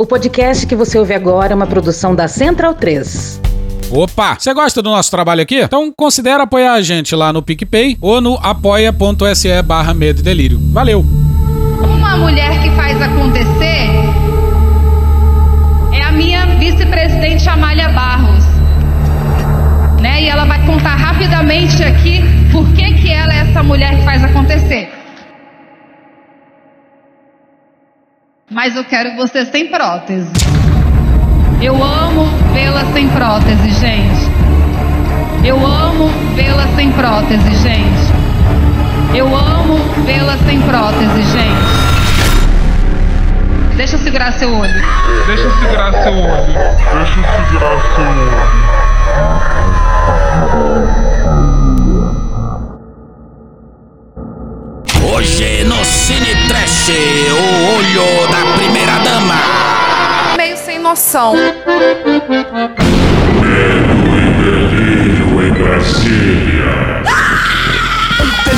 O podcast que você ouve agora é uma produção da Central 3. Opa! Você gosta do nosso trabalho aqui? Então considere apoiar a gente lá no PicPay ou no apoia.se barra Medo e Delírio. Valeu! Uma mulher que faz acontecer é a minha vice-presidente Amália Barros. Né? E ela vai contar rapidamente aqui por que, que ela é essa mulher que faz acontecer. Mas eu quero você sem prótese. Eu amo vê-la sem prótese, gente. Eu amo vê-la sem prótese, gente. Eu amo vê-la sem prótese, gente. Deixa eu segurar seu olho. Deixa eu segurar seu olho. Deixa eu segurar seu olho. Hoje no Cine Trash, o olho da primeira dama. Meio sem noção. Delírio em Brasília.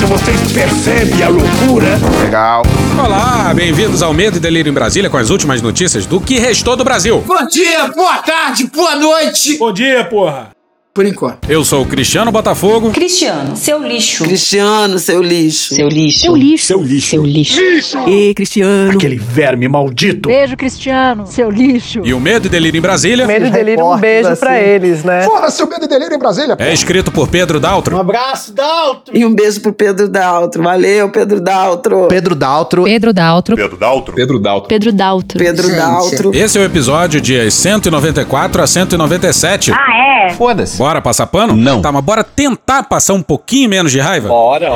Vocês percebem a loucura? Legal. Olá, bem-vindos ao Medo e Delírio em Brasília com as últimas notícias do que restou do Brasil. Bom dia, boa tarde, boa noite. Bom dia, porra! Por enquanto. Eu sou o Cristiano Botafogo. Cristiano, seu lixo. Cristiano, seu lixo. Seu lixo. Seu lixo. Seu lixo. Seu lixo. lixo. E Cristiano. Aquele verme maldito. Beijo, Cristiano. Seu lixo. E o Medo e Delírio em Brasília. Medo e Delírio, um beijo assim. pra eles, né? Fora seu Medo e Delírio em Brasília. É escrito por Pedro Daltro. Um abraço, Daltro. E um beijo pro Pedro Daltro. Valeu, Pedro Daltro. Pedro Daltro. Pedro Daltro. Pedro Daltro. Pedro Daltro. Pedro Daltro. Pedro. Daltro. Esse é o episódio dias 194 a 197. Ah, é? Foda-se. Bora passar pano? Não. Tá, mas bora tentar passar um pouquinho menos de raiva? Bora.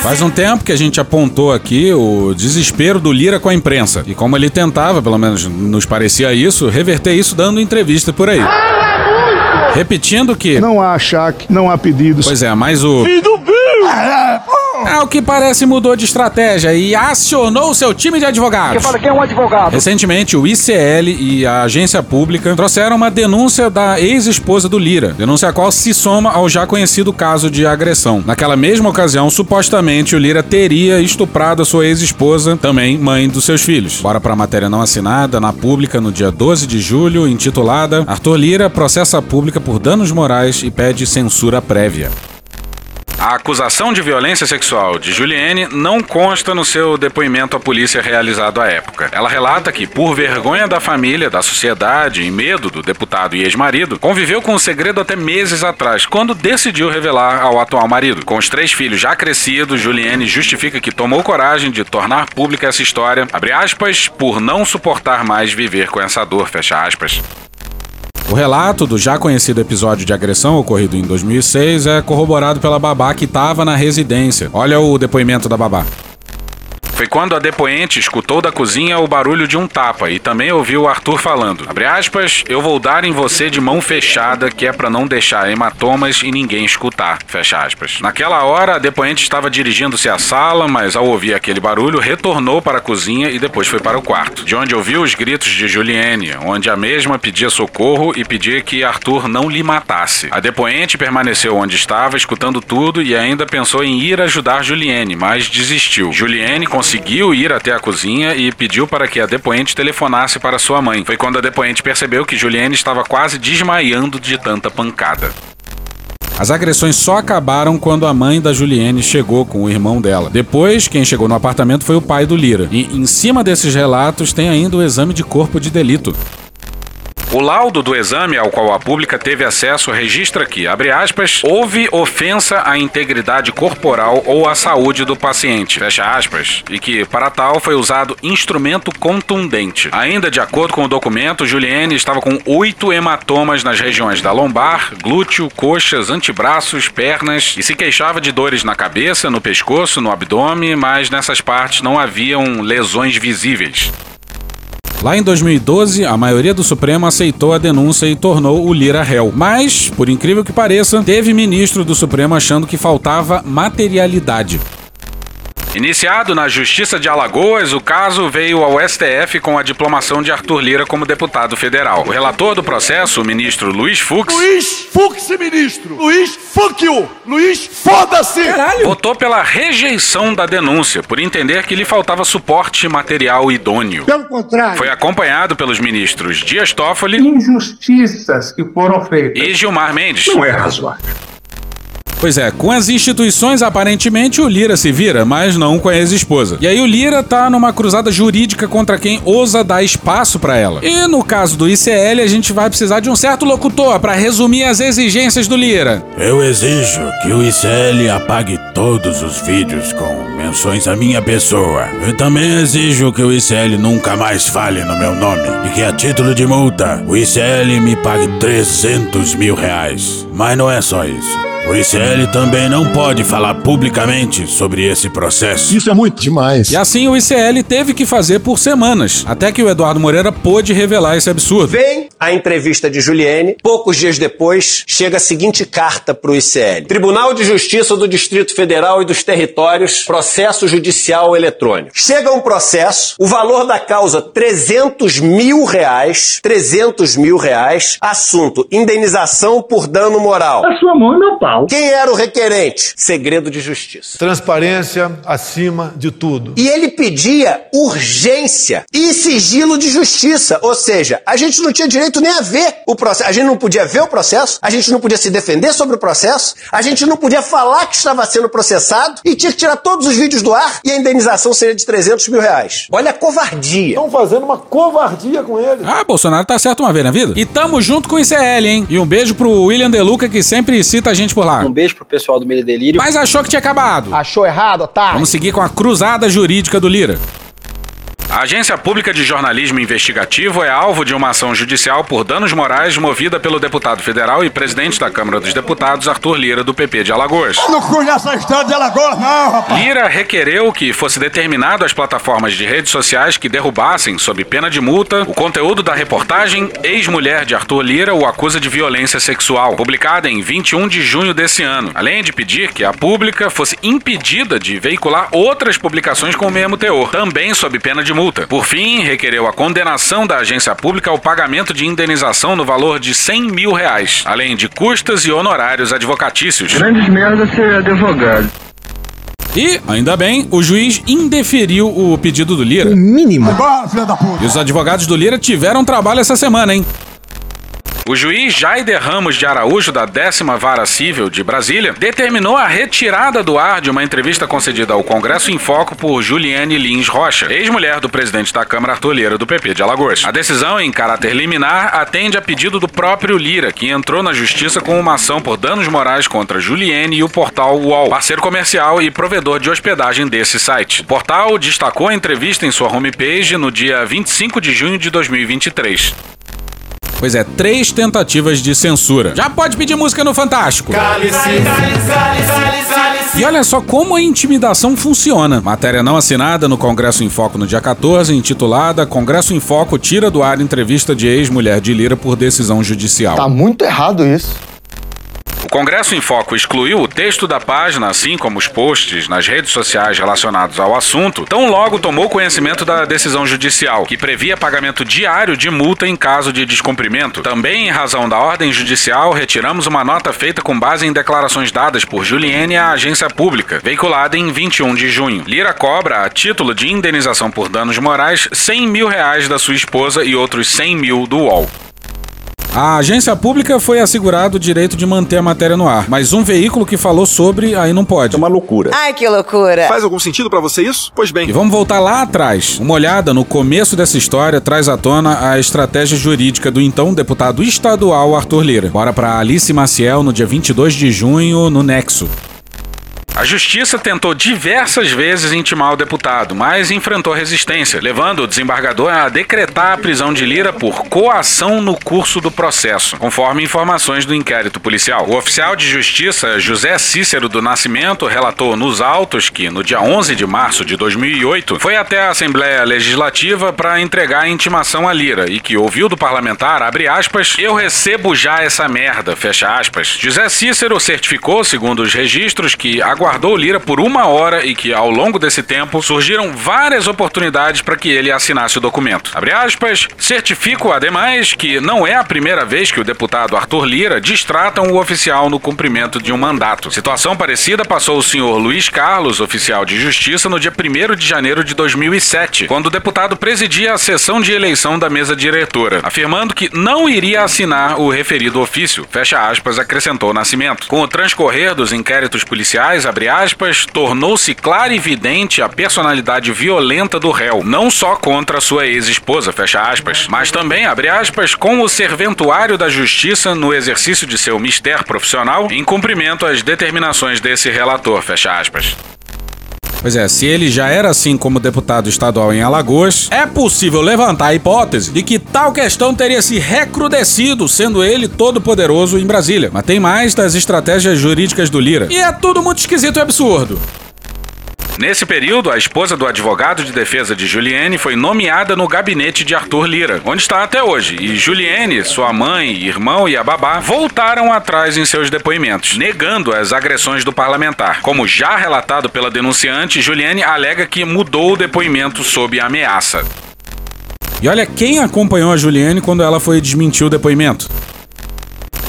Faz um tempo que a gente apontou aqui o desespero do Lira com a imprensa. E como ele tentava, pelo menos nos parecia isso, reverter isso dando entrevista por aí. Repetindo que. Não há achaque, não há pedidos. Pois é, mas o. o que parece mudou de estratégia e acionou seu time de advogados. Fala quem é um advogado. Recentemente, o ICL e a agência pública trouxeram uma denúncia da ex-esposa do Lira, denúncia a qual se soma ao já conhecido caso de agressão. Naquela mesma ocasião, supostamente, o Lira teria estuprado a sua ex-esposa, também mãe dos seus filhos. Bora pra matéria não assinada, na pública, no dia 12 de julho, intitulada Arthur Lira processa a pública por danos morais e pede censura prévia. A acusação de violência sexual de Juliane não consta no seu depoimento à polícia realizado à época. Ela relata que, por vergonha da família, da sociedade e medo do deputado e ex-marido, conviveu com o segredo até meses atrás, quando decidiu revelar ao atual marido. Com os três filhos já crescidos, Juliane justifica que tomou coragem de tornar pública essa história, abre aspas, por não suportar mais viver com essa dor, fecha aspas. O relato do já conhecido episódio de agressão ocorrido em 2006 é corroborado pela babá que estava na residência. Olha o depoimento da babá. Foi quando a depoente escutou da cozinha o barulho de um tapa e também ouviu Arthur falando. Aspas, eu vou dar em você de mão fechada que é pra não deixar hematomas e ninguém escutar. Fecha aspas. Naquela hora, a depoente estava dirigindo-se à sala, mas ao ouvir aquele barulho, retornou para a cozinha e depois foi para o quarto, de onde ouviu os gritos de Juliane, onde a mesma pedia socorro e pedia que Arthur não lhe matasse. A depoente permaneceu onde estava, escutando tudo e ainda pensou em ir ajudar Juliane, mas desistiu. Juliane conseguiu ir até a cozinha e pediu para que a depoente telefonasse para sua mãe. Foi quando a depoente percebeu que Juliane estava quase desmaiando de tanta pancada. As agressões só acabaram quando a mãe da Juliane chegou com o irmão dela. Depois, quem chegou no apartamento foi o pai do Lira. E em cima desses relatos tem ainda o exame de corpo de delito. O laudo do exame ao qual a pública teve acesso registra que, abre aspas, houve ofensa à integridade corporal ou à saúde do paciente, fecha aspas, e que, para tal, foi usado instrumento contundente. Ainda de acordo com o documento, Juliane estava com oito hematomas nas regiões da lombar, glúteo, coxas, antebraços, pernas e se queixava de dores na cabeça, no pescoço, no abdômen, mas nessas partes não haviam lesões visíveis. Lá em 2012, a maioria do Supremo aceitou a denúncia e tornou o Lira réu. Mas, por incrível que pareça, teve ministro do Supremo achando que faltava materialidade. Iniciado na Justiça de Alagoas, o caso veio ao STF com a diplomação de Arthur Lira como deputado federal. O relator do processo, o ministro Luiz Fux, Luiz Fux, ministro. Luiz Fuck you. Luiz Foda-se. votou pela rejeição da denúncia, por entender que lhe faltava suporte material idôneo. Pelo contrário. Foi acompanhado pelos ministros Dias Toffoli Injustiças que foram feitas. e Gilmar Mendes. Não é razoável. Pois é, com as instituições, aparentemente o Lira se vira, mas não com a ex-esposa. E aí o Lira tá numa cruzada jurídica contra quem ousa dar espaço pra ela. E no caso do ICL, a gente vai precisar de um certo locutor pra resumir as exigências do Lira. Eu exijo que o ICL apague todos os vídeos com menções à minha pessoa. Eu também exijo que o ICL nunca mais fale no meu nome e que, a título de multa, o ICL me pague 300 mil reais. Mas não é só isso. O ICL também não pode falar publicamente sobre esse processo. Isso é muito demais. E assim o ICL teve que fazer por semanas, até que o Eduardo Moreira pôde revelar esse absurdo. Vem a entrevista de Juliane. Poucos dias depois, chega a seguinte carta para o ICL: Tribunal de Justiça do Distrito Federal e dos Territórios, processo judicial eletrônico. Chega um processo, o valor da causa 300 mil reais, 300 mil reais. Assunto: indenização por dano moral. A sua mão e meu pau. Quem era o requerente? Segredo de justiça. Transparência acima de tudo. E ele pedia urgência e sigilo de justiça. Ou seja, a gente não tinha direito nem a ver o processo. A gente não podia ver o processo, a gente não podia se defender sobre o processo, a gente não podia falar que estava sendo processado e tinha que tirar todos os vídeos do ar e a indenização seria de 300 mil reais. Olha a covardia. Estão fazendo uma covardia com ele. Ah, Bolsonaro tá certo uma vez na vida. E tamo junto com o ICL, hein? E um beijo pro William Deluca, que sempre cita a gente por lá. Um beijo pro pessoal do Meio Delírio. Mas achou que tinha acabado. Achou errado, otário? Vamos seguir com a cruzada jurídica do Lira. A Agência Pública de Jornalismo Investigativo é alvo de uma ação judicial por danos morais movida pelo deputado federal e presidente da Câmara dos Deputados, Arthur Lira, do PP de Alagoas. Não conhece a história de Alagoas, não, rapaz. Lira requereu que fosse determinado às plataformas de redes sociais que derrubassem, sob pena de multa, o conteúdo da reportagem Ex-Mulher de Arthur Lira o acusa de violência sexual, publicada em 21 de junho desse ano, além de pedir que a pública fosse impedida de veicular outras publicações com o mesmo teor, também sob pena de multa. Por fim, requereu a condenação da agência pública ao pagamento de indenização no valor de 100 mil reais, além de custas e honorários advocatícios. Grandes merda ser advogado. E, ainda bem, o juiz indeferiu o pedido do Lira. Mínimo. Da puta. E os advogados do Lira tiveram trabalho essa semana, hein? O juiz Jaider Ramos de Araújo, da décima Vara Civil de Brasília, determinou a retirada do ar de uma entrevista concedida ao Congresso em Foco por Juliane Lins Rocha, ex-mulher do presidente da Câmara Arthur Lira, do PP de Alagoas. A decisão, em caráter liminar, atende a pedido do próprio Lira, que entrou na justiça com uma ação por danos morais contra Juliane e o portal UOL, parceiro comercial e provedor de hospedagem desse site. O portal destacou a entrevista em sua homepage no dia 25 de junho de 2023. Pois é, três tentativas de censura. Já pode pedir música no Fantástico. E olha só como a intimidação funciona. Matéria não assinada no Congresso em Foco no dia 14, intitulada Congresso em Foco tira do ar entrevista de ex-mulher de Lira por decisão judicial. Tá muito errado isso. Congresso em Foco excluiu o texto da página, assim como os posts nas redes sociais relacionados ao assunto, tão logo tomou conhecimento da decisão judicial, que previa pagamento diário de multa em caso de descumprimento. Também, em razão da ordem judicial, retiramos uma nota feita com base em declarações dadas por Juliene à agência pública, veiculada em 21 de junho. Lira cobra, a título de indenização por danos morais, 100 mil reais da sua esposa e outros 100 mil do UOL. A agência pública foi assegurado o direito de manter a matéria no ar, mas um veículo que falou sobre aí não pode. É uma loucura. Ai, que loucura. Faz algum sentido pra você isso? Pois bem. E vamos voltar lá atrás. Uma olhada no começo dessa história traz à tona a estratégia jurídica do então deputado estadual Arthur Lira. Bora pra Alice Maciel no dia 22 de junho no Nexo. A justiça tentou diversas vezes intimar o deputado, mas enfrentou resistência, levando o desembargador a decretar a prisão de Lira por coação no curso do processo, conforme informações do inquérito policial. O oficial de justiça José Cícero do Nascimento relatou nos autos que, no dia 11 de março de 2008, foi até a Assembleia Legislativa para entregar a intimação a Lira e que ouviu do parlamentar, abre aspas, eu recebo já essa merda, fecha aspas. José Cícero certificou, segundo os registros, que aguardou aguardou Lira por uma hora e que, ao longo desse tempo, surgiram várias oportunidades para que ele assinasse o documento. Abre aspas, certifico, ademais, que não é a primeira vez que o deputado Arthur Lira distrata um oficial no cumprimento de um mandato. Situação parecida passou o senhor Luiz Carlos, oficial de justiça, no dia 1 de janeiro de 2007, quando o deputado presidia a sessão de eleição da mesa diretora, afirmando que não iria assinar o referido ofício. Fecha aspas, acrescentou Nascimento. Com o transcorrer dos inquéritos policiais, abre aspas, tornou-se clara e evidente a personalidade violenta do réu, não só contra sua ex-esposa, fecha aspas, mas também, abre aspas, com o serventuário da justiça no exercício de seu mistério profissional, em cumprimento às determinações desse relator, fecha aspas. Pois é, se ele já era assim como deputado estadual em Alagoas, é possível levantar a hipótese de que tal questão teria se recrudescido, sendo ele todo poderoso em Brasília. Mas tem mais das estratégias jurídicas do Lira. E é tudo muito esquisito e absurdo. Nesse período, a esposa do advogado de defesa de Juliane foi nomeada no gabinete de Arthur Lira, onde está até hoje. E Juliane, sua mãe, irmão e a babá voltaram atrás em seus depoimentos, negando as agressões do parlamentar. Como já relatado pela denunciante, Juliane alega que mudou o depoimento sob ameaça. E olha quem acompanhou a Juliane quando ela foi desmentir o depoimento.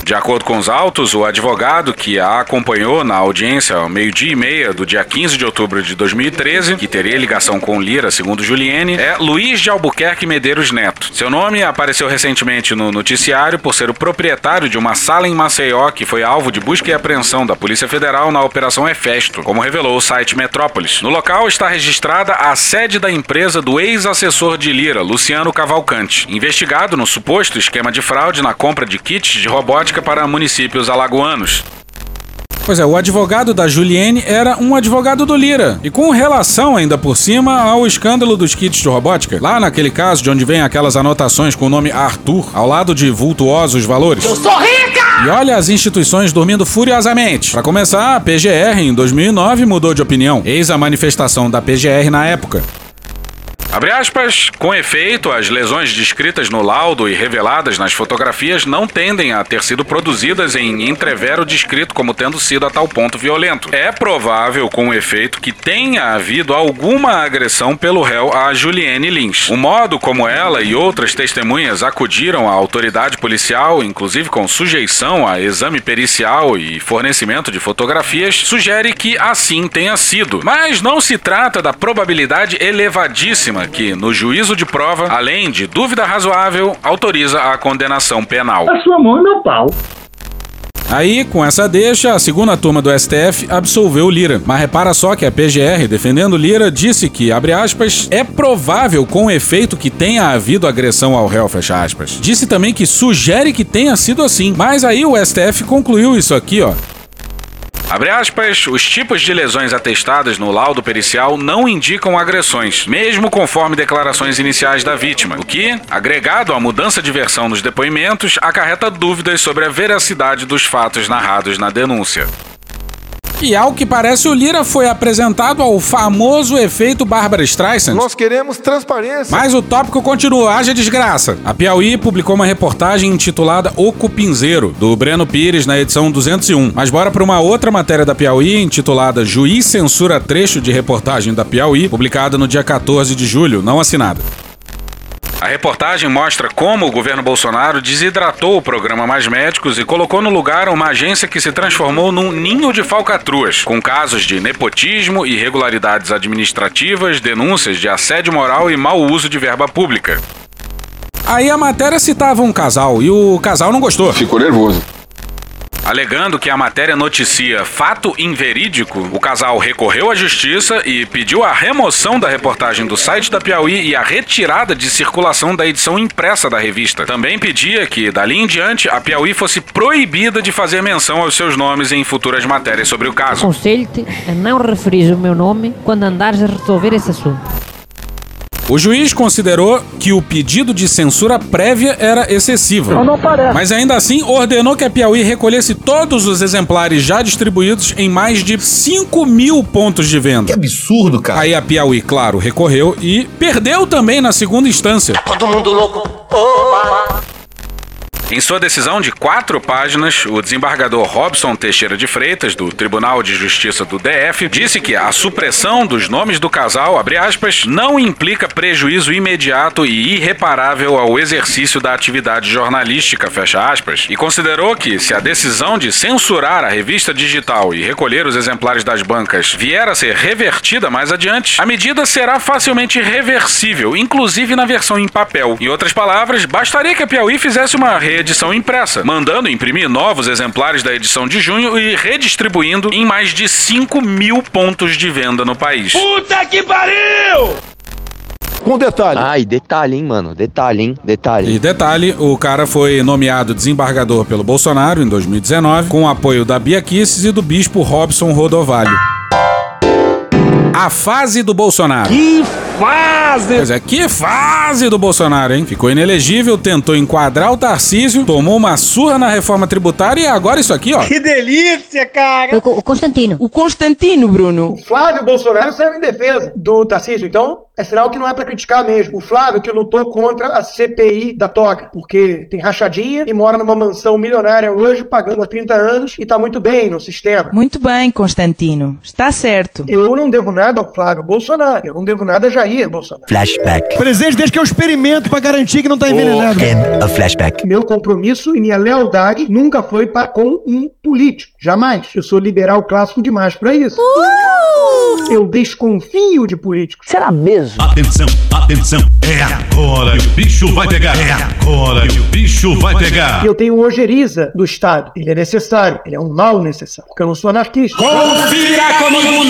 De acordo com os autos, o advogado que a acompanhou na audiência ao meio-dia e meia do dia 15 de outubro de 2013, que teria ligação com Lira, segundo Juliene, é Luiz de Albuquerque Medeiros Neto. Seu nome apareceu recentemente no noticiário por ser o proprietário de uma sala em Maceió que foi alvo de busca e apreensão da Polícia Federal na Operação Efesto, como revelou o site Metrópolis. No local está registrada a sede da empresa do ex-assessor de Lira, Luciano Cavalcante, investigado no suposto esquema de fraude na compra de kits de robótica para municípios alagoanos. Pois é, o advogado da Juliene era um advogado do Lira. E com relação ainda por cima ao escândalo dos kits de robótica. Lá naquele caso de onde vem aquelas anotações com o nome Arthur, ao lado de vultuosos valores. Eu sou rica! E olha as instituições dormindo furiosamente. Para começar, a PGR em 2009 mudou de opinião. Eis a manifestação da PGR na época. Abre aspas, com efeito, as lesões descritas no laudo e reveladas nas fotografias não tendem a ter sido produzidas em entrevero descrito como tendo sido a tal ponto violento. É provável, com efeito, que tenha havido alguma agressão pelo réu a Juliane Lins. O modo como ela e outras testemunhas acudiram à autoridade policial, inclusive com sujeição a exame pericial e fornecimento de fotografias, sugere que assim tenha sido. Mas não se trata da probabilidade elevadíssima que, no juízo de prova, além de dúvida razoável, autoriza a condenação penal. A sua mão é meu pau. Aí, com essa deixa, a segunda turma do STF absolveu Lira. Mas repara só que a PGR, defendendo Lira, disse que, abre aspas, é provável com efeito que tenha havido agressão ao réu, fecha aspas. Disse também que sugere que tenha sido assim. Mas aí o STF concluiu isso aqui, ó. Abre aspas, os tipos de lesões atestadas no laudo pericial não indicam agressões, mesmo conforme declarações iniciais da vítima, o que, agregado à mudança de versão nos depoimentos, acarreta dúvidas sobre a veracidade dos fatos narrados na denúncia. E ao que parece, o Lira foi apresentado ao famoso efeito Bárbara Streisand. Nós queremos transparência. Mas o tópico continua, haja desgraça. A Piauí publicou uma reportagem intitulada O Cupinzeiro, do Breno Pires, na edição 201. Mas bora para uma outra matéria da Piauí, intitulada Juiz censura trecho de reportagem da Piauí, publicada no dia 14 de julho, não assinada. A reportagem mostra como o governo Bolsonaro desidratou o programa Mais Médicos e colocou no lugar uma agência que se transformou num ninho de falcatruas, com casos de nepotismo, irregularidades administrativas, denúncias de assédio moral e mau uso de verba pública. Aí a matéria citava um casal e o casal não gostou. Ficou nervoso. Alegando que a matéria noticia fato inverídico, o casal recorreu à justiça e pediu a remoção da reportagem do site da Piauí e a retirada de circulação da edição impressa da revista. Também pedia que, dali em diante, a Piauí fosse proibida de fazer menção aos seus nomes em futuras matérias sobre o caso. Aconselho-te a não referir o meu nome quando andares a resolver esse assunto. O juiz considerou que o pedido de censura prévia era excessivo. Não, não parece. Mas ainda assim ordenou que a Piauí recolhesse todos os exemplares já distribuídos em mais de 5 mil pontos de venda. Que absurdo, cara. Aí a Piauí, claro, recorreu e perdeu também na segunda instância. Todo mundo louco. Opa. Em sua decisão de quatro páginas, o desembargador Robson Teixeira de Freitas, do Tribunal de Justiça do DF, disse que a supressão dos nomes do casal, aspas, não implica prejuízo imediato e irreparável ao exercício da atividade jornalística, aspas, e considerou que se a decisão de censurar a revista digital e recolher os exemplares das bancas vier a ser revertida mais adiante, a medida será facilmente reversível, inclusive na versão em papel. Em outras palavras, bastaria que a Piauí fizesse uma reedição impressa, mandando imprimir novos exemplares da edição de junho e redistribuindo em mais de 5 mil pontos de venda no país. Puta que pariu! Com detalhe. Ah, e detalhe, hein, mano? Detalhe, hein? Detalhe. E detalhe, o cara foi nomeado desembargador pelo Bolsonaro em 2019, com o apoio da Bia Kisses e do bispo Robson Rodovalho. A fase do Bolsonaro. Que fase! Pois é, que fase do Bolsonaro, hein? Ficou inelegível, tentou enquadrar o Tarcísio, tomou uma surra na reforma tributária e agora isso aqui, ó. Que delícia, cara! O, o Constantino. O Constantino, Bruno. O Flávio Bolsonaro saiu em defesa do Tarcísio, então é sinal que não é pra criticar mesmo. O Flávio que lutou contra a CPI da toga, porque tem rachadinha e mora numa mansão milionária hoje, pagando há 30 anos e tá muito bem no sistema. Muito bem, Constantino. Está certo. Eu não devo nada ao Flávio Bolsonaro, eu não devo nada a Jair Bolsonaro. Flashback. Presente desde que eu experimento pra garantir que não tá envenenado. End of flashback. Meu compromisso e minha lealdade nunca foi para com um político. Jamais. Eu sou liberal clássico demais pra isso. Eu desconfio de políticos. Será mesmo? Atenção, atenção, é agora que o bicho vai pegar. É agora que o bicho vai pegar. Eu tenho ojeriza do Estado. Ele é necessário. Ele é um mal necessário. Porque eu não sou anarquista. Confira comigo!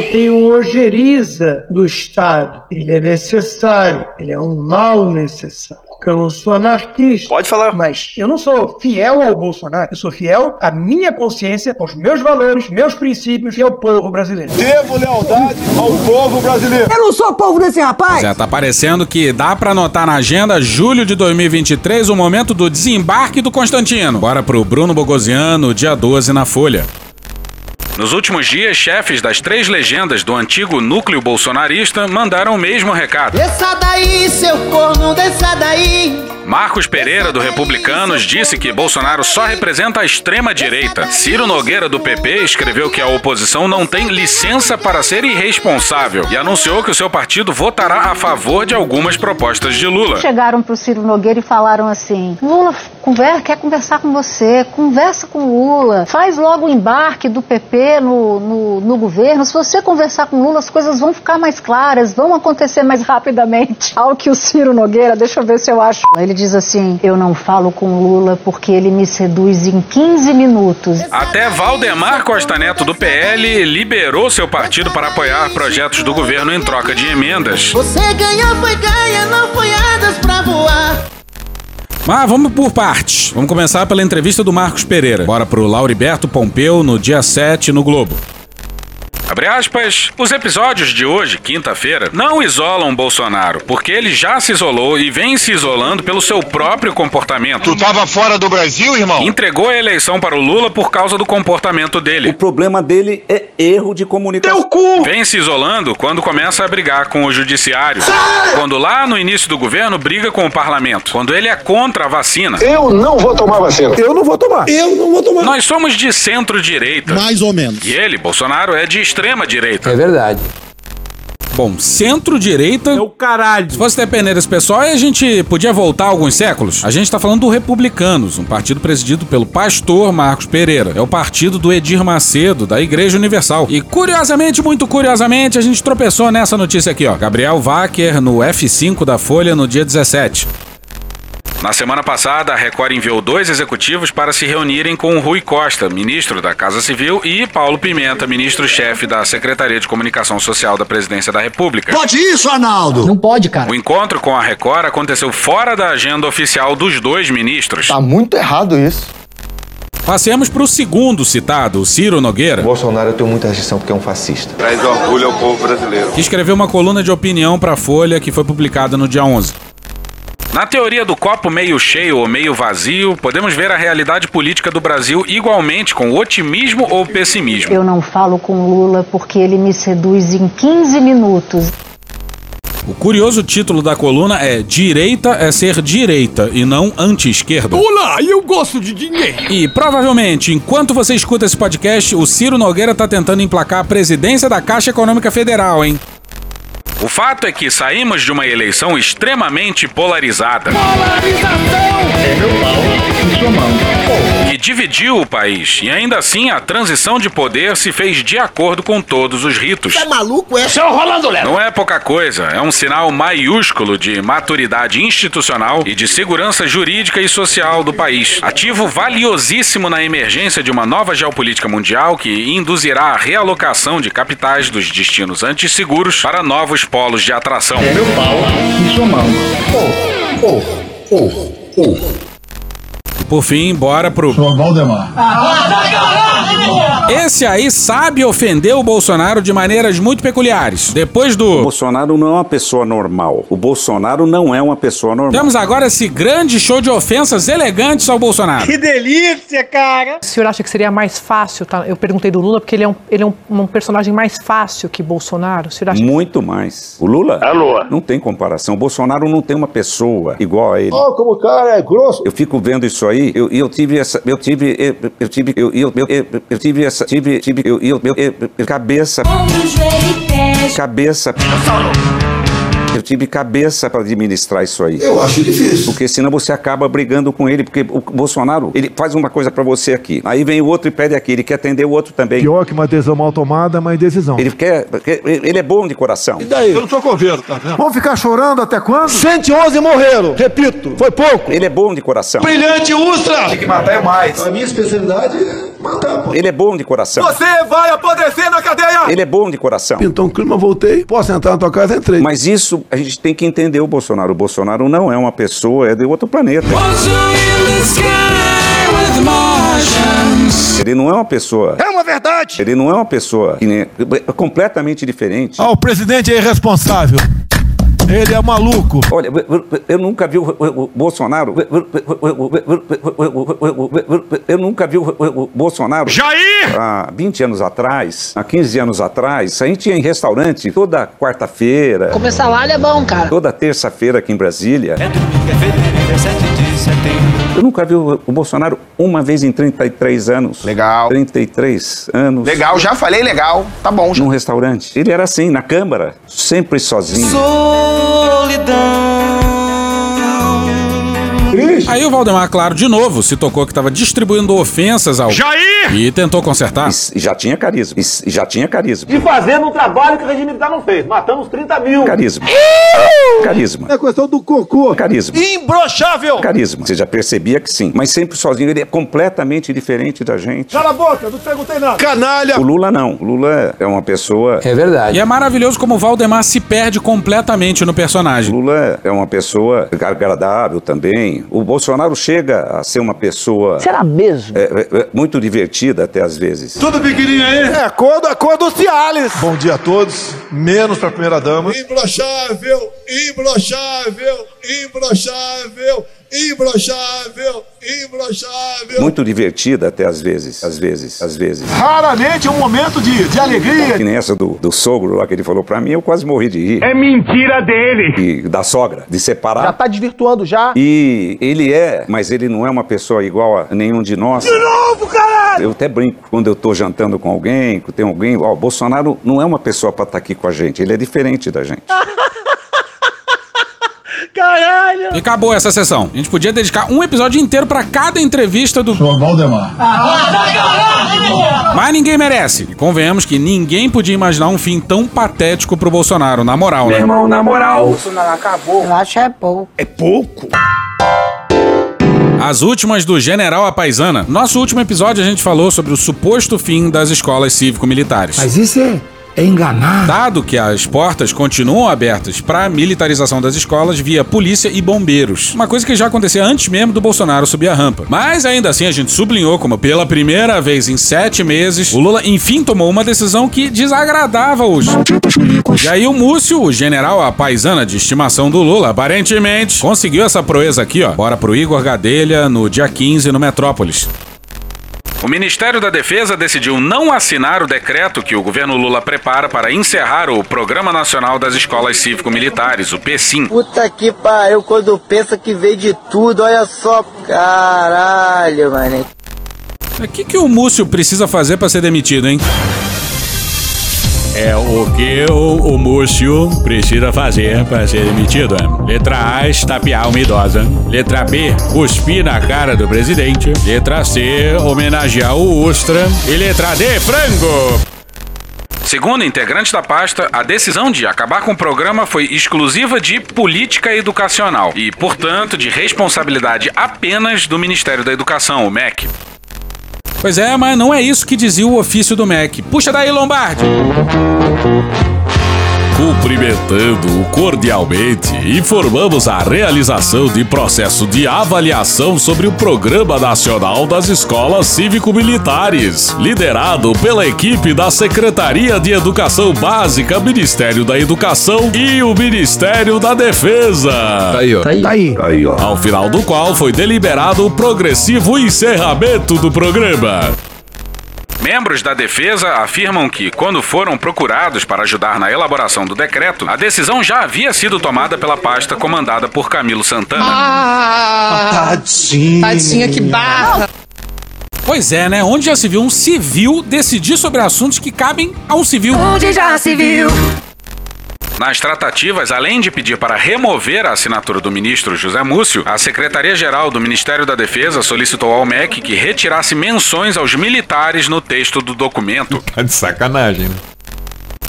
Eu tenho ojeriza do Estado. Ele é necessário. Ele é um mal necessário. Porque eu não sou anarquista. Pode falar. Mas eu não sou fiel ao Bolsonaro. Eu sou fiel à minha consciência, aos meus valores, meus princípios e ao povo brasileiro. Devo lealdade ao povo brasileiro. Eu não sou povo desse rapaz! Já tá parecendo que dá pra anotar na agenda julho de 2023 o momento do desembarque do Constantino. Bora pro Bruno Bogosiano, dia 12 na Folha. Nos últimos dias, chefes das três legendas do antigo núcleo bolsonarista mandaram o mesmo recado. Desça daí, seu corno, desça daí. Marcos Pereira, do Republicanos, disse que Bolsonaro só representa a extrema-direita. Ciro Nogueira, do PP, escreveu que a oposição não tem licença para ser irresponsável e anunciou que o seu partido votará a favor de algumas propostas de Lula. Chegaram pro Ciro Nogueira e falaram assim: Lula conver quer conversar com você, conversa com Lula, faz logo o embarque do PP no, no, no governo. Se você conversar com Lula, as coisas vão ficar mais claras, vão acontecer mais rapidamente. Ao que o Ciro Nogueira, deixa eu ver se eu acho. Ele diz assim: Eu não falo com Lula porque ele me seduz em 15 minutos. Até Valdemar Costa Neto, do PL, liberou seu partido para apoiar projetos do governo em troca de emendas. Você ganhou, foi ganha, não foi asas pra voar. Mas vamos por partes. Vamos começar pela entrevista do Marcos Pereira. Bora pro Lauriberto Pompeu no dia 7 no Globo. Abre aspas, os episódios de hoje, quinta-feira, não isolam Bolsonaro, porque ele já se isolou e vem se isolando pelo seu próprio comportamento. Tu tava fora do Brasil, irmão? Entregou a eleição para o Lula por causa do comportamento dele. O problema dele é erro de comunicação. Teu cu! Vem se isolando quando começa a brigar com o judiciário. Quando lá no início do governo briga com o parlamento. Quando ele é contra a vacina. Eu não vou tomar vacina. Eu não vou tomar. Eu não vou tomar. Nós somos de centro-direita. Mais ou menos. E ele, Bolsonaro, é de extrema-direita. É verdade. Bom, centro-direita. É o caralho. Se fosse depender desse pessoal, aí a gente podia voltar alguns séculos. A gente tá falando do Republicanos, um partido presidido pelo pastor Marcos Pereira. É o partido do Edir Macedo, da Igreja Universal. E curiosamente, muito curiosamente, a gente tropeçou nessa notícia aqui, ó. Gabriel Wacker no F5 da Folha no dia 17. Na semana passada, a Record enviou dois executivos para se reunirem com Rui Costa, ministro da Casa Civil, e Paulo Pimenta, ministro-chefe da Secretaria de Comunicação Social da Presidência da República. Pode isso, Arnaldo? Não pode, cara. O encontro com a Record aconteceu fora da agenda oficial dos dois ministros. Tá muito errado isso. Passemos para o segundo citado, o Ciro Nogueira, Bolsonaro eu tenho muita rejeição porque é um fascista. Traz orgulho ao povo brasileiro. que escreveu uma coluna de opinião para a Folha que foi publicada no dia 11. Na teoria do copo meio cheio ou meio vazio, podemos ver a realidade política do Brasil igualmente com otimismo ou pessimismo. Eu não falo com Lula porque ele me seduz em 15 minutos. O curioso título da coluna é Direita é ser direita e não anti-esquerda. Olá, eu gosto de dinheiro. E provavelmente, enquanto você escuta esse podcast, o Ciro Nogueira tá tentando emplacar a presidência da Caixa Econômica Federal, hein? O fato é que saímos de uma eleição extremamente polarizada. É meu pau em sua mão. que dividiu o país. E ainda assim, a transição de poder se fez de acordo com todos os ritos. Você é maluco, é? Seu Rolando Lero. Não é pouca coisa, é um sinal maiúsculo de maturidade institucional e de segurança jurídica e social do país. Ativo valiosíssimo na emergência de uma nova geopolítica mundial que induzirá a realocação de capitais dos destinos antisseguros para novos polos de atração. É meu pau em sua mão. Oh, oh, oh, oh. Por fim, bora pro. Sou Valdemar. Esse aí sabe ofender o Bolsonaro de maneiras muito peculiares. Depois O do. Bolsonaro não é uma pessoa normal. O Bolsonaro não é uma pessoa normal. Temos agora esse grande show de ofensas elegantes ao Bolsonaro. delícia, cara! O senhor acha que seria mais fácil, tá? Eu perguntei do Lula porque ele é um, ele é um, um personagem mais fácil que Bolsonaro. O senhor acha Muito mais. O Lula? Alô. Não tem comparação. O Bolsonaro não tem uma pessoa igual a ele. Oh, como o cara é grosso. Eu fico vendo isso aí, eu, eu tive essa, eu tive, eu, eu tive, eu, eu, eu, eu, eu tive essa, tive, tive, eu, eu, eu, eu, eu- cabeça, cabeça. Eu tive cabeça para administrar isso aí. Eu acho difícil. Porque senão você acaba brigando com ele, porque o Bolsonaro, ele faz uma coisa para você aqui, aí vem o outro e pede aqui, ele quer atender o outro também. Pior que uma decisão mal tomada, é uma indecisão. Ele quer, ele é bom de coração. E daí? Eu não sou coveiro, tá vendo? Vamos ficar chorando até quando? 111 morreram. Repito, foi pouco. Ele é bom de coração. Brilhante Ustra. Tem que matar é mais. A minha especialidade é. Ele é bom de coração. Você vai apodrecer na cadeia. Ele é bom de coração. Pintou um clima, voltei. Posso entrar na tua casa? Entrei. Mas isso a gente tem que entender o Bolsonaro. O Bolsonaro não é uma pessoa, é de outro planeta. Ele não é uma pessoa. É uma verdade. Ele não é uma pessoa que nem- é completamente diferente. Ah, o presidente é irresponsável. Ele é maluco. Olha, eu nunca vi o Bolsonaro. Eu nunca vi o Bolsonaro. Jair! Há 20 anos atrás, há 15 anos atrás, a gente ia em restaurante toda quarta-feira, Comer salário é bom, cara. toda terça-feira aqui em Brasília. Eu nunca vi o, Bolsonaro uma vez em 33 anos. Legal. 33 anos. Legal, já falei legal. Tá bom. Num restaurante. Ele era assim, na Câmara, sempre sozinho solidão. Aí o Valdemar, claro, de novo, se tocou que estava distribuindo ofensas ao. Jair! E tentou consertar. E já tinha carisma. E já tinha carisma. E fazendo um trabalho que o regime militar não fez. Matamos 30 mil. Carisma. Carisma. É questão do cocô. Carisma. Imbrochável. Carisma. Você já percebia que sim. Mas sempre sozinho. Ele é completamente diferente da gente. Cala a boca, não te perguntei nada. Canalha. O Lula não. O Lula é uma pessoa. É verdade. E é maravilhoso como o Valdemar se perde completamente no O personagem. Lula é uma pessoa agradável também. O Bolsonaro chega a ser uma pessoa. Será mesmo? é, é, é, muito divertida até às vezes. Tudo pequenininho aí. É a cor, a cor do Cialis. Bom dia a todos, menos pra primeira dama. Imbrochável, imbrochável, imbrochável, imbrochável, imbrochável. Muito divertida até às vezes. Às vezes. Às vezes. Raramente é um momento de, de alegria. Que nem essa do, do sogro lá que ele falou pra mim, eu quase morri de rir. É mentira dele. E da sogra, de separar. Já tá desvirtuando já. E ele é, mas ele não é uma pessoa igual a nenhum de nós. De novo, caralho. Eu até brinco quando eu tô jantando com alguém, que tem alguém. Ó, o Bolsonaro não é uma pessoa pra estar aqui com a gente, ele é diferente da gente. Caralho. E acabou essa sessão. A gente podia dedicar um episódio inteiro pra cada entrevista do. Sou Valdemar. Mas ninguém merece. E convenhamos que ninguém podia imaginar um fim tão patético pro Bolsonaro, na moral, né? Irmão, na moral. Eu acho é pouco. É pouco. As últimas do General A Paisana. Nosso último episódio a gente falou sobre o suposto fim das escolas cívico-militares. Mas isso é enganar. Dado que as portas continuam abertas para a militarização das escolas via polícia e bombeiros. Uma coisa que já acontecia antes mesmo do Bolsonaro subir a rampa. Mas ainda assim a gente sublinhou como pela primeira vez em sete meses, o Lula enfim tomou uma decisão que desagradava os. E aí o Múcio, o general a paisana de estimação do Lula, aparentemente conseguiu essa proeza aqui, ó. Bora pro Igor Gadelha no dia 15 no Metrópolis. O Ministério da Defesa decidiu não assinar o decreto que o governo Lula prepara para encerrar o Programa Nacional das Escolas Cívico-Militares, o PSIM. Puta que pariu, quando pensa que vê de tudo, olha só. Caralho, mano. O que, que o Múcio precisa fazer para ser demitido, hein? É o que o, o Múcio precisa fazer para ser demitido. Letra A, estapear uma idosa. Letra B, cuspir na cara do presidente. Letra C, homenagear o Ustra. E letra D, frango! Segundo integrante da pasta, a decisão de acabar com o programa foi exclusiva de política educacional e, portanto, de responsabilidade apenas do Ministério da Educação, o MEC. Pois é, mas não é isso que dizia o ofício do MEC. Puxa daí, Lombardi! Cumprimentando-o cordialmente, informamos a realização de processo de avaliação sobre o Programa Nacional das Escolas Cívico-Militares, liderado pela equipe da Secretaria de Educação Básica, Ministério da Educação e o Ministério da Defesa. Tá aí, ó. Tá aí. Tá aí. Tá aí, ó. Ao final do qual foi deliberado o progressivo encerramento do programa. Membros da defesa afirmam que, quando foram procurados para ajudar na elaboração do decreto, a decisão já havia sido tomada pela pasta comandada por Camilo Santana. Ah, tadinha. Tadinha, que barra. Pois é, né? Onde já se viu um civil decidir sobre assuntos que cabem a um civil? Onde já se viu? Nas tratativas, além de pedir para remover a assinatura do ministro José Múcio, a Secretaria-Geral do Ministério da Defesa solicitou ao MEC que retirasse menções aos militares no texto do documento. Tá de sacanagem, né?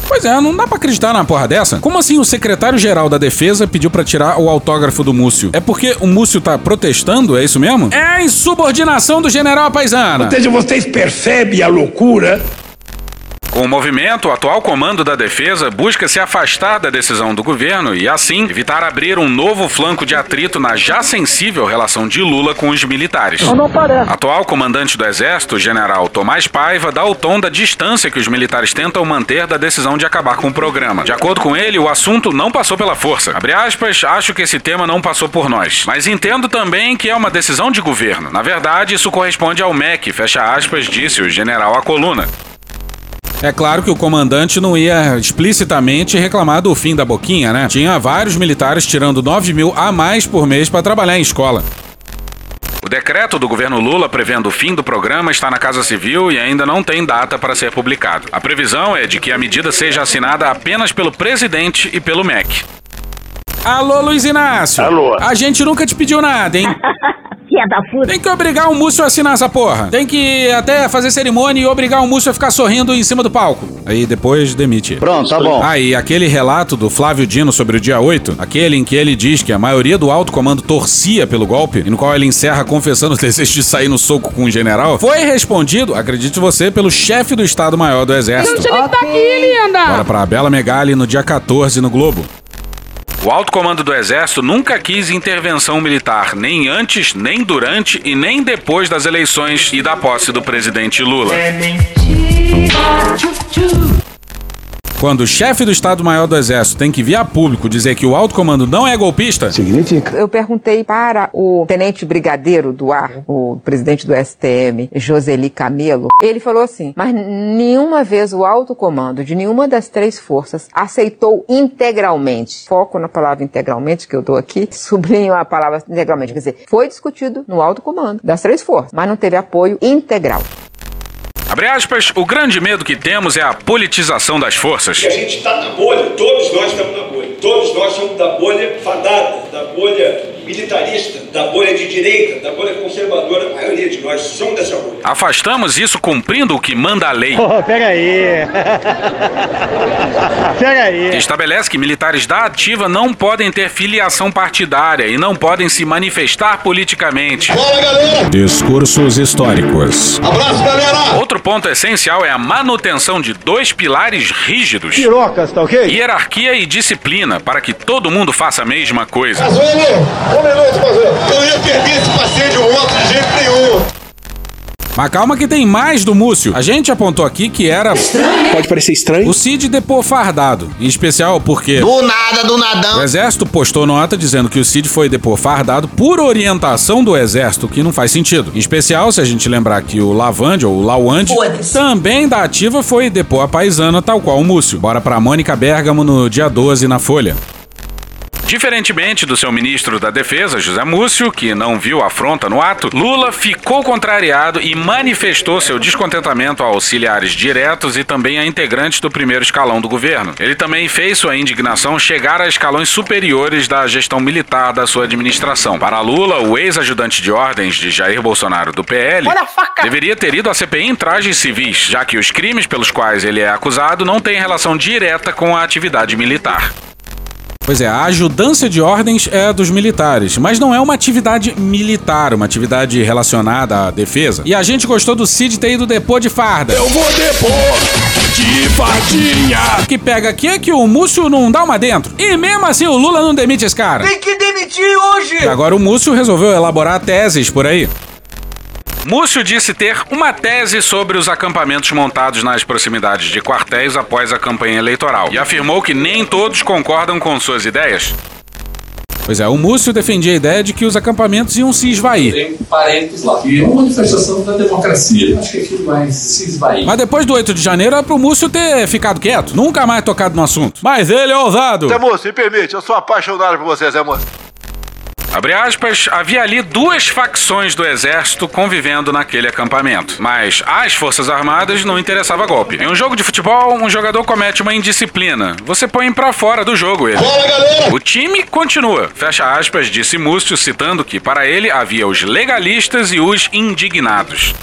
Pois é, não dá pra acreditar na porra dessa. Como assim o secretário-geral da Defesa pediu pra tirar o autógrafo do Múcio? É porque o Múcio tá protestando, é isso mesmo? É a insubordinação do general paisana. Ou seja, vocês percebem a loucura? Com o movimento, o atual comando da defesa busca se afastar da decisão do governo e, assim, evitar abrir um novo flanco de atrito na já sensível relação de Lula com os militares. Atual comandante do Exército, general Tomás Paiva, dá o tom da distância que os militares tentam manter da decisão de acabar com o programa. De acordo com ele, o assunto não passou pela força. Abre aspas, acho que esse tema não passou por nós. Mas entendo também que é uma decisão de governo. Na verdade, isso corresponde ao MEC, fecha aspas, disse o general à coluna. É claro que o comandante não ia explicitamente reclamar do fim da boquinha, né? Tinha vários militares tirando 9 mil a mais por mês para trabalhar em escola. O decreto do governo Lula prevendo o fim do programa está na Casa Civil e ainda não tem data para ser publicado. A previsão é de que a medida seja assinada apenas pelo presidente e pelo MEC. Alô, Luiz Inácio. Alô. A gente nunca te pediu nada, hein? Filha da puta. Tem que obrigar o Múcio a assinar essa porra. Tem que até fazer cerimônia e obrigar o Múcio a ficar sorrindo em cima do palco. Aí depois demite. Pronto, tá bom. Ah, e aquele relato do Flávio Dino sobre o dia 8, aquele em que ele diz que a maioria do alto comando torcia pelo golpe, e no qual ele encerra confessando o desejo de sair no soco com o general, foi respondido, acredite você, pelo chefe do Estado-Maior do Exército. Não tinha nem que tá aqui, linda. Bora pra Bela Megali no dia 14 no Globo. O alto comando do Exército nunca quis intervenção militar, nem antes, nem durante e nem depois das eleições e da posse do presidente Lula. Quando o chefe do Estado-Maior do Exército tem que vir a público dizer que o alto comando não é golpista, Significa. Eu perguntei para o tenente brigadeiro do ar, o presidente do STM, Joseli Camelo. Ele falou assim: mas nenhuma vez o alto comando de nenhuma das três forças aceitou integralmente. Foco na palavra integralmente que eu dou aqui, sublinho a palavra integralmente. Quer dizer, foi discutido no alto comando das três forças, mas não teve apoio integral. Abre aspas, o grande medo que temos é a politização das forças. A gente está na bolha, todos nós estamos na bolha. Todos nós somos da bolha fadada, da bolha militarista, da bolha de direita, da bolha conservadora. A maioria de nós somos dessa bolha. Afastamos isso cumprindo o que manda a lei. Pega aí. pega aí. que estabelece que militares da ativa não podem ter filiação partidária e não podem se manifestar politicamente. Bora, galera! Discursos históricos. Abraço, galera! Outro ponto essencial é a manutenção de dois pilares rígidos: Pirocas, tá ok? hierarquia e disciplina, para que todo mundo faça a mesma coisa. Pazuello, um minuto, Pazuello. Eu ia perder esse passeio de moto de jeito nenhum. Mas calma que tem mais do Múcio. A gente apontou aqui que era. Pode parecer estranho. O Cid depor fardado. Em especial porque. Do nada, do nadão. O exército postou nota dizendo que o Cid foi depor fardado por orientação do exército, que não faz sentido. Em especial, se a gente lembrar que o Lavande, ou o Lawande, também da ativa foi depor a paisana, tal qual o Múcio. Bora pra Mônica Bergamo no dia 12 na Folha. Diferentemente do seu ministro da Defesa, José Múcio, que não viu afronta no ato, Lula ficou contrariado e manifestou seu descontentamento a auxiliares diretos e também a integrantes do primeiro escalão do governo. Ele também fez sua indignação chegar a escalões superiores da gestão militar da sua administração. Para Lula, o ex-ajudante de ordens de Jair Bolsonaro do PL deveria ter ido à CPI em trajes civis, já que os crimes pelos quais ele é acusado não têm relação direta com a atividade militar. Pois é, a ajudância de ordens é dos militares, mas não é uma atividade militar, uma atividade relacionada à defesa. E a gente gostou do Cid ter ido depor de farda. Eu vou depor de fardinha. O que pega aqui é que o Múcio não dá uma dentro. E mesmo assim o Lula não demite esse cara. Tem que demitir hoje! E agora o Múcio resolveu elaborar teses por aí. Múcio disse ter uma tese sobre os acampamentos montados nas proximidades de quartéis após a campanha eleitoral e afirmou que nem todos concordam com suas ideias. Pois é, o Múcio defendia a ideia de que os acampamentos iam se esvair. Tem parênteses lá. E é uma manifestação da democracia. Acho que aquilo vai se esvair. Mas depois do 8 de janeiro era pro Múcio ter ficado quieto, nunca mais tocado no assunto. Mas ele é ousado. Zé Moço, me permite, eu sou apaixonado por você, Zé Moço. Abre aspas, havia ali duas facções do exército convivendo naquele acampamento. Mas às Forças Armadas não interessava golpe. Em um jogo de futebol, um jogador comete uma indisciplina. Você põe pra fora do jogo ele. O time continua. Fecha aspas, disse Múcio, citando que para ele havia os legalistas e os indignados.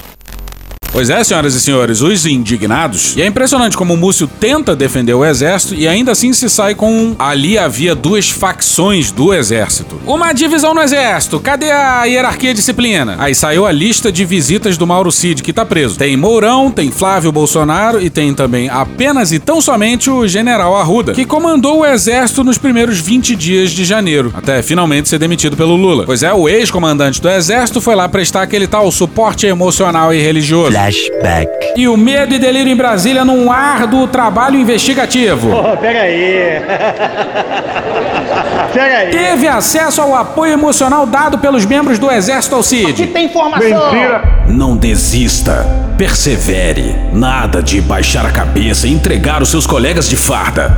Pois é, senhoras e senhores, os indignados. E é impressionante como o Múcio tenta defender o exército e ainda assim se sai com um. Ali havia duas facções do exército. Uma divisão no exército. Cadê a hierarquia e disciplina? Aí saiu a lista de visitas do Mauro Cid, que tá preso. Tem Mourão, tem Flávio Bolsonaro e tem também apenas e tão somente o general Arruda, que comandou o exército nos primeiros 20 dias de janeiro, até finalmente ser demitido pelo Lula. Pois é, o ex-comandante do exército foi lá prestar aquele tal suporte emocional e religioso. Flashback. E o medo e delírio em Brasília num árduo trabalho investigativo. Oh, pega aí. pega aí. Teve acesso ao apoio emocional dado pelos membros do Exército ao Cid. Tem informação! Não desista. Persevere. Nada de baixar a cabeça e entregar os seus colegas de farda.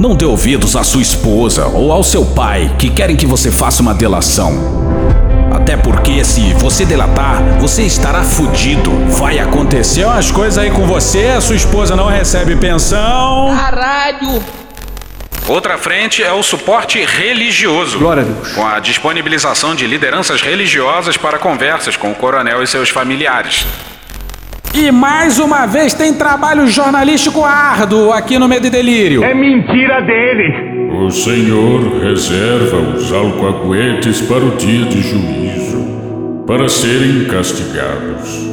Não dê ouvidos à sua esposa ou ao seu pai que querem que você faça uma delação. Até porque se você delatar, você estará fudido. Vai acontecer umas coisas aí com você, a sua esposa não recebe pensão. Caralho! Outra frente é o suporte religioso. Glória a Deus. Com a disponibilização de lideranças religiosas para conversas com o coronel e seus familiares. E mais uma vez tem trabalho jornalístico árduo aqui no Medo e Delírio. É mentira dele. O Senhor reserva os alcoaguetes para o dia de juízo, para serem castigados.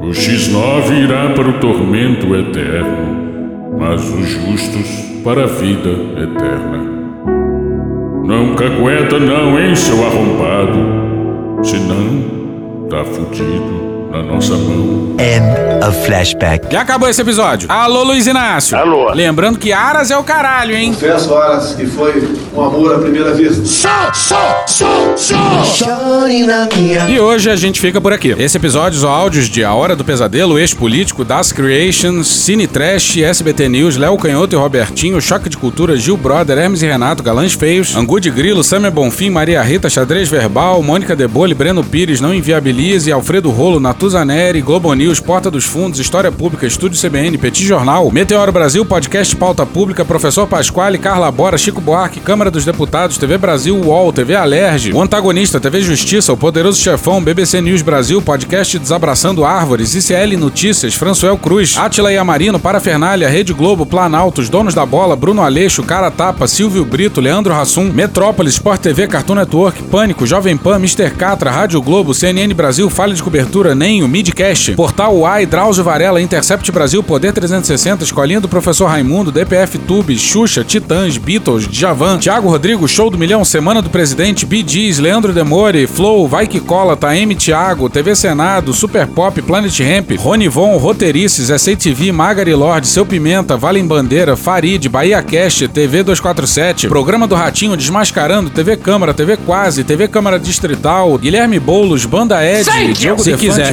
O X9 irá para o tormento eterno, mas os justos para a vida eterna. Não cagueta não, hein, seu arrombado? Senão, tá fudido na nossa mão. End of flashback. Já acabou esse episódio. Alô, Luiz Inácio. Alô. Lembrando que Aras é o caralho, hein? Confesso, Aras, que foi um amor à primeira vista. Só, só, só, só. Chore na minha. E hoje a gente fica por aqui. Esse episódio, os áudios de A Hora do Pesadelo, Ex-Político, Das Creations, Cine Trash, SBT News, Léo Canhoto e Robertinho, Choque de Cultura, Gil Brother, Hermes e Renato, Galãs Feios, Angu de Grilo, Samer Bonfim, Maria Rita, Xadrez Verbal, Mônica Debole, Breno Pires, Não Inviabilize, Alfredo Rolo, Natuzaneri, Globo News, Porta dos Fundos, História Pública, Estúdio CBN, Petit Jornal, Meteoro Brasil, Podcast Pauta Pública, Professor Pasquale, Carla Bora, Chico Buarque, Câmara dos Deputados, TV Brasil, UOL, TV Alerge, O Antagonista, TV Justiça, O Poderoso Chefão, BBC News Brasil, Podcast Desabraçando Árvores, ICL Notícias, Françoel Cruz, Atila Yamarino, Parafernália, Rede Globo, Planaltos, Donos da Bola, Bruno Aleixo, Cara Tapa, Silvio Brito, Leandro Hassum, Metrópolis, Sport TV, Cartoon Network, Pânico, Jovem Pan, Mr. Catra, Rádio Globo, CNN Brasil, Falha de Cobertura, NEM, Tenho, Midcast, Portal Uai, Drauzio Varela, Intercept Brasil, Poder 360, Escolinha do Professor Raimundo, DPF Tubes, Xuxa, Titãs, Beatles, Djavan, Thiago Rodrigo, Show do Milhão, Semana do Presidente, Gees, Leandro Demore, Flow, Vai Que Cola, Taeme Thiago, TV Senado, Super Pop, Planet Ramp, Ronivon, Roteirices, SATV, Magari Lord, Seu Pimenta, Valem Bandeira, Farid, Bahia Cast, TV 247, Programa do Ratinho, Desmascarando, TV Câmara, TV Quase, TV Câmara Distrital, Guilherme Boulos, Banda Ed, Diogo se Defante, quiser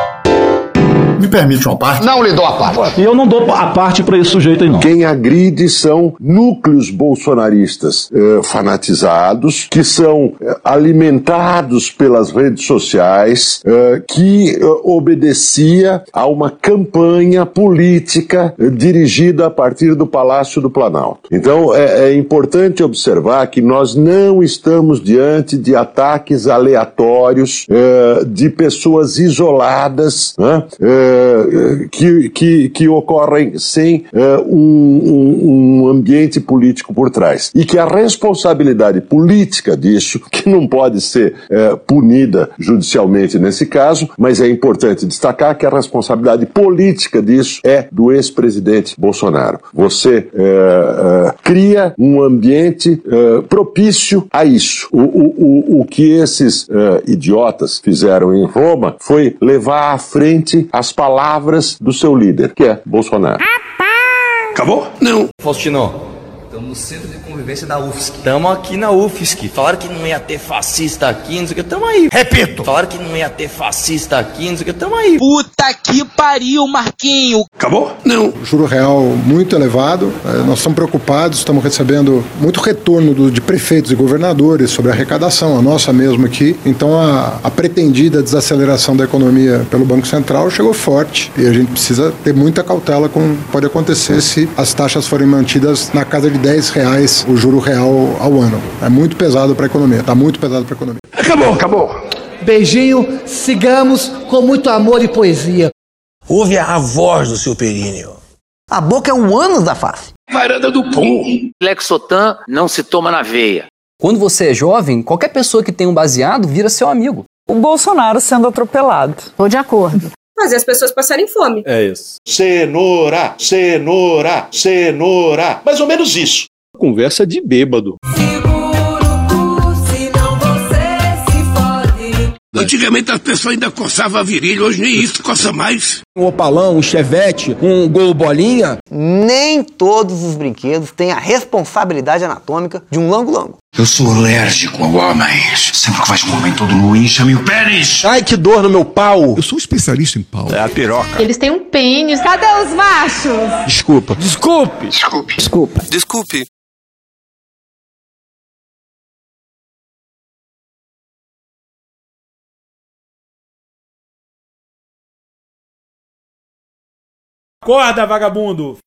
Me permite uma parte? Não lhe dou a parte. E eu não dou a parte para esse sujeito aí, não. Quem agride são núcleos bolsonaristas eh, fanatizados, que são eh, alimentados pelas redes sociais, eh, que eh, obedecia a uma campanha política eh, dirigida a partir do Palácio do Planalto. Então é, é importante observar que nós não estamos diante de ataques aleatórios eh, de pessoas isoladas, né? Eh, que, que, que ocorrem sem eh, um, um- ambiente político por trás. E que a responsabilidade política disso, que não pode ser eh, punida judicialmente nesse caso, mas é importante destacar que a responsabilidade política disso é do ex-presidente Bolsonaro. Você cria um ambiente propício a isso. O, o, o, o que esses idiotas fizeram em Roma foi levar à frente as palavras do seu líder, que é Bolsonaro. Acabou? Não. Faustino, estamos no centro de convivência da UFSC. Estamos aqui na UFSC. Falaram que não ia ter fascista aqui, não sei o que. Tamo aí. Repito. Falaram que não ia ter fascista aqui, não sei o que. Tamo aí. Puta que pariu, Marquinho. Acabou? Não. Juro real muito elevado. Eh, Nós estamos preocupados, estamos recebendo muito retorno do- de prefeitos e governadores sobre a arrecadação, a nossa mesmo aqui. Então a, a pretendida desaceleração da economia pelo Banco Central chegou forte e a gente precisa ter muita cautela com o que pode acontecer se as taxas forem mantidas na casa de 10 reais o juro real ao ano. É muito pesado para a economia, está muito pesado para a economia. Acabou, acabou. Beijinho, sigamos com muito amor e poesia. Ouve a voz do seu períneo. A boca é um ânus da face. Varanda do pum. Lexotan não se toma na veia. Quando você é jovem, qualquer pessoa que tem um baseado vira seu amigo. O Bolsonaro sendo atropelado. Tô de acordo. Fazer as pessoas passarem fome. É isso. Cenoura, cenoura, cenoura. Mais ou menos isso. Conversa de bêbado. Antigamente as pessoas ainda coçavam a virilha, hoje nem isso coça mais. Um opalão, um chevette, um gol bolinha. Nem todos os brinquedos têm a responsabilidade anatômica de um lango-lango. Eu sou alérgico a homens. Sempre que faz um homem todo nu, incha-me o pênis. Ai, que dor no meu pau. Eu sou um especialista em pau. É a piroca. Eles têm um pênis. Cadê os machos? Desculpa. Desculpe. Desculpe. Desculpa. Desculpe. Acorda, vagabundo!